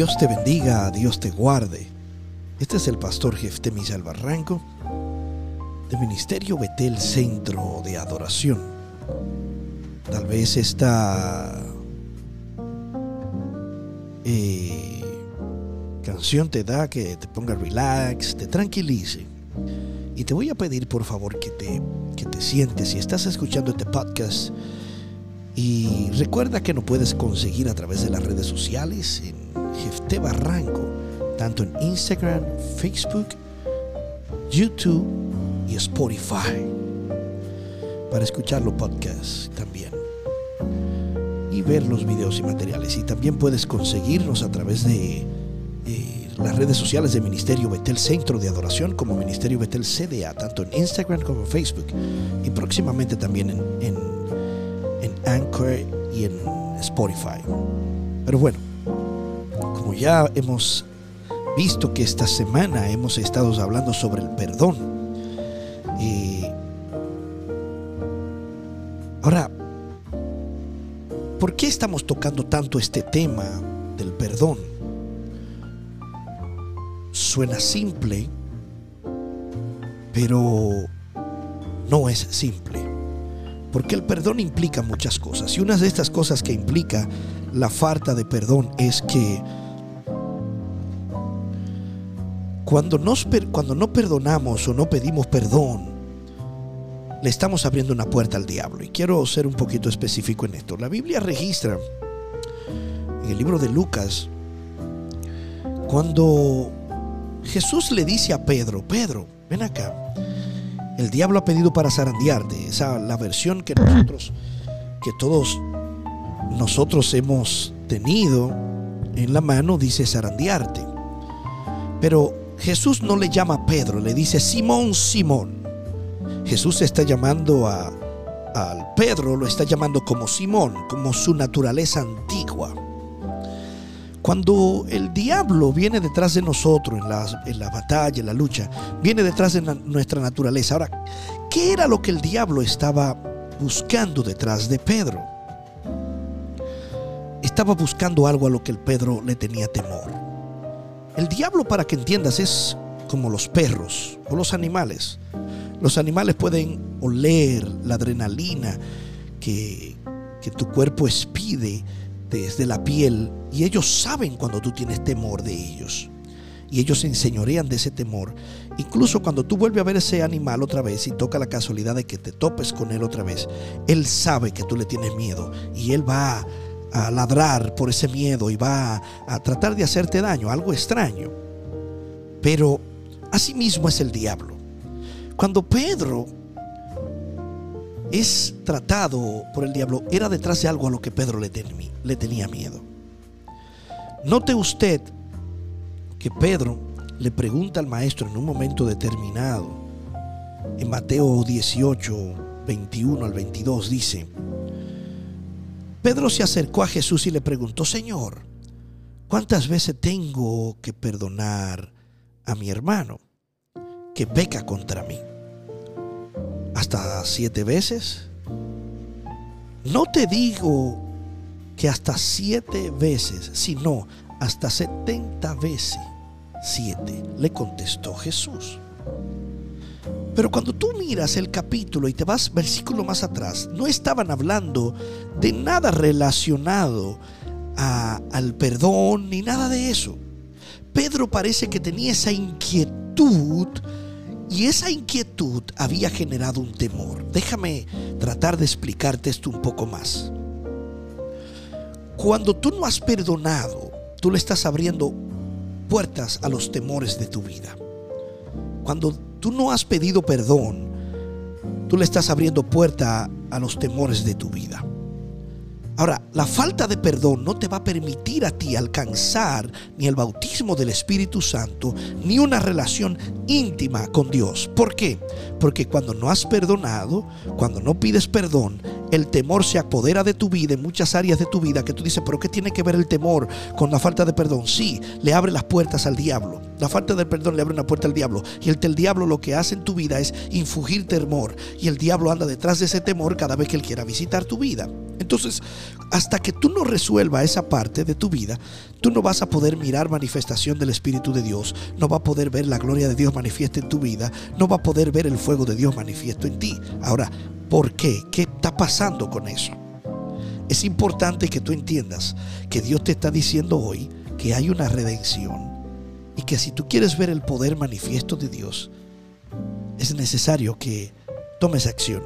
Dios te bendiga, Dios te guarde. Este es el pastor Jeftemis Albarranco de Ministerio Betel Centro de Adoración. Tal vez esta eh, canción te da que te ponga relax, te tranquilice. Y te voy a pedir por favor que te, que te sientes si estás escuchando este podcast. Y recuerda que no puedes conseguir a través de las redes sociales Jefte Barranco, tanto en Instagram, Facebook, YouTube y Spotify. Para escuchar los podcasts también. Y ver los videos y materiales. Y también puedes conseguirnos a través de las redes sociales de Ministerio Betel Centro de Adoración como Ministerio Betel CDA, tanto en Instagram como en Facebook. Y próximamente también en, en, en Anchor y en Spotify. Pero bueno, ya hemos visto que esta semana hemos estado hablando sobre el perdón. ahora, ¿por qué estamos tocando tanto este tema del perdón? Suena simple, pero no es simple. Porque el perdón implica muchas cosas. Y una de estas cosas que implica la falta de perdón es que cuando, nos, cuando no perdonamos o no pedimos perdón, le estamos abriendo una puerta al diablo. Y quiero ser un poquito específico en esto. La Biblia registra en el libro de Lucas, cuando Jesús le dice a Pedro, Pedro, ven acá. El diablo ha pedido para zarandearte. Esa la versión que nosotros, que todos nosotros hemos tenido en la mano, dice zarandearte. Pero Jesús no le llama a Pedro, le dice Simón, Simón. Jesús está llamando a, al Pedro, lo está llamando como Simón, como su naturaleza antigua. Cuando el diablo viene detrás de nosotros en la, en la batalla, en la lucha, viene detrás de nuestra naturaleza. Ahora, ¿qué era lo que el diablo estaba buscando detrás de Pedro? Estaba buscando algo a lo que el Pedro le tenía temor. El diablo, para que entiendas, es como los perros o los animales. Los animales pueden oler la adrenalina que, que tu cuerpo expide desde la piel y ellos saben cuando tú tienes temor de ellos. Y ellos se enseñorean de ese temor. Incluso cuando tú vuelves a ver ese animal otra vez y toca la casualidad de que te topes con él otra vez, él sabe que tú le tienes miedo y él va a ladrar por ese miedo y va a tratar de hacerte daño, algo extraño. Pero así mismo es el diablo. Cuando Pedro es tratado por el diablo, era detrás de algo a lo que Pedro le, le tenía miedo. Note usted que Pedro le pregunta al maestro en un momento determinado, en Mateo 18, 21 al 22, dice, Pedro se acercó a Jesús y le preguntó, Señor, ¿cuántas veces tengo que perdonar a mi hermano que peca contra mí? ¿Hasta siete veces? No te digo que hasta siete veces, sino hasta setenta veces siete, le contestó Jesús. Pero cuando tú miras el capítulo y te vas versículo más atrás, no estaban hablando de nada relacionado al perdón ni nada de eso. Pedro parece que tenía esa inquietud y esa inquietud había generado un temor. Déjame tratar de explicarte esto un poco más. Cuando tú no has perdonado, tú le estás abriendo puertas a los temores de tu vida. Cuando tú no has pedido perdón, tú le estás abriendo puerta a los temores de tu vida. Ahora, la falta de perdón no te va a permitir a ti alcanzar ni el bautismo del Espíritu Santo, ni una relación íntima con Dios. ¿Por qué? Porque cuando no has perdonado, cuando no pides perdón, el temor se apodera de tu vida en muchas áreas de tu vida que tú dices, pero ¿qué tiene que ver el temor con la falta de perdón? Sí, le abre las puertas al diablo. La falta de perdón le abre una puerta al diablo. Y el, diablo lo que hace en tu vida es infugir temor. Y el diablo anda detrás de ese temor cada vez que él quiera visitar tu vida. Entonces, hasta que tú no resuelvas esa parte de tu vida, tú no vas a poder mirar manifestación del Espíritu de Dios, no va a poder ver la gloria de Dios manifiesta en tu vida, no va a poder ver el fuego de Dios manifiesto en ti. Ahora, ¿por qué? ¿Qué está pasando con eso? Es importante que tú entiendas que Dios te está diciendo hoy que hay una redención y que si tú quieres ver el poder manifiesto de Dios, es necesario que tomes acción.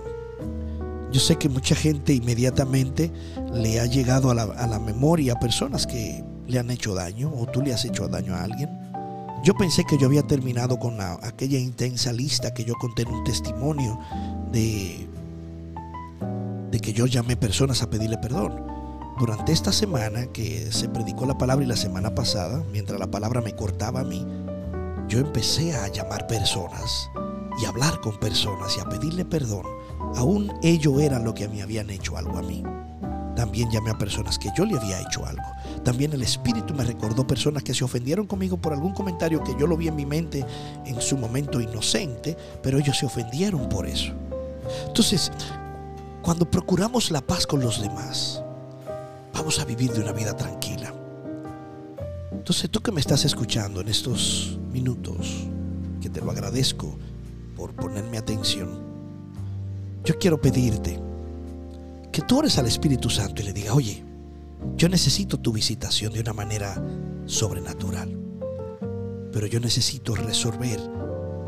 Yo sé que mucha gente inmediatamente le ha llegado a la, memoria a personas que le han hecho daño o tú le has hecho daño a alguien. Yo pensé que yo había terminado con aquella intensa lista que yo conté en un testimonio de, de que yo llamé personas a pedirle perdón. Durante esta semana que se predicó la palabra y la semana pasada, mientras la palabra me cortaba a mí, yo empecé a llamar personas y hablar con personas y a pedirle perdón Aún ellos eran lo que me habían hecho algo a mí. También llamé a personas que yo le había hecho algo. También el Espíritu me recordó personas que se ofendieron conmigo por algún comentario que yo lo vi en mi mente en su momento inocente, pero ellos se ofendieron por eso. Entonces, cuando procuramos la paz con los demás, vamos a vivir de una vida tranquila. Entonces, tú que me estás escuchando en estos minutos, que te lo agradezco por ponerme atención, yo quiero pedirte que tú ores al Espíritu Santo y le digas, oye, yo necesito tu visitación de una manera sobrenatural, pero yo necesito resolver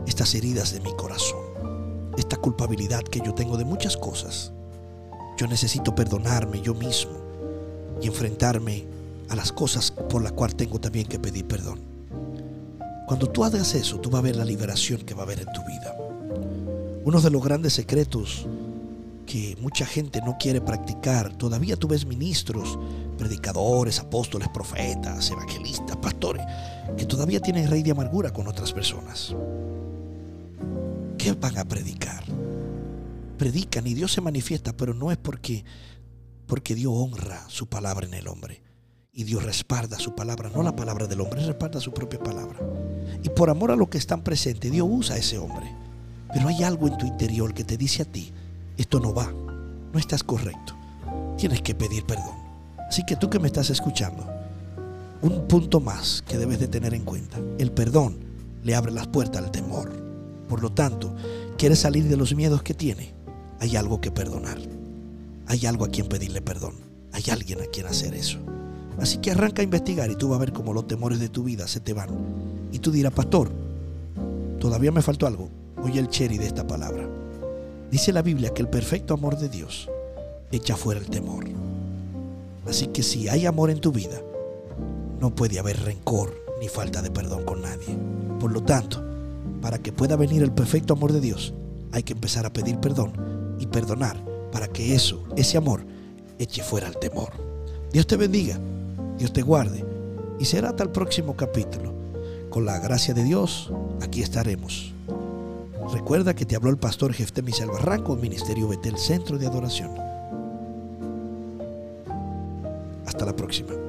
estas heridas de mi corazón, esta culpabilidad que yo tengo de muchas cosas. Yo necesito perdonarme yo mismo y enfrentarme a las cosas por las cuales tengo también que pedir perdón. Cuando tú hagas eso, tú vas a ver la liberación que va a haber en tu vida. Uno de los grandes secretos que mucha gente no quiere practicar, todavía tú ves ministros, predicadores, apóstoles, profetas, evangelistas, pastores, que todavía tienen rey de amargura con otras personas. ¿Qué van a predicar? Predican y Dios se manifiesta, pero no es porque, porque Dios honra su palabra en el hombre. Y Dios respalda su palabra, no la palabra del hombre, respalda su propia palabra. Y por amor a lo que están presentes, Dios usa a ese hombre. Pero hay algo en tu interior que te dice a ti, esto no va, no estás correcto. Tienes que pedir perdón. Así que tú que me estás escuchando, un punto más que debes de tener en cuenta. El perdón le abre las puertas al temor. Por lo tanto, quieres salir de los miedos que tiene. Hay algo que perdonar. Hay algo a quien pedirle perdón. Hay alguien a quien hacer eso. Así que arranca a investigar y tú vas a ver cómo los temores de tu vida se te van. Y tú dirás, pastor, todavía me faltó algo. Oye el cherry de esta palabra. Dice la Biblia que el perfecto amor de Dios echa fuera el temor. Así que si hay amor en tu vida, no puede haber rencor ni falta de perdón con nadie. Por lo tanto, para que pueda venir el perfecto amor de Dios, hay que empezar a pedir perdón y perdonar para que eso, ese amor, eche fuera el temor. Dios te bendiga, Dios te guarde y será hasta el próximo capítulo. Con la gracia de Dios, aquí estaremos. Recuerda que te habló el pastor Jeftemis Barranco, Ministerio Betel, Centro de Adoración. Hasta la próxima.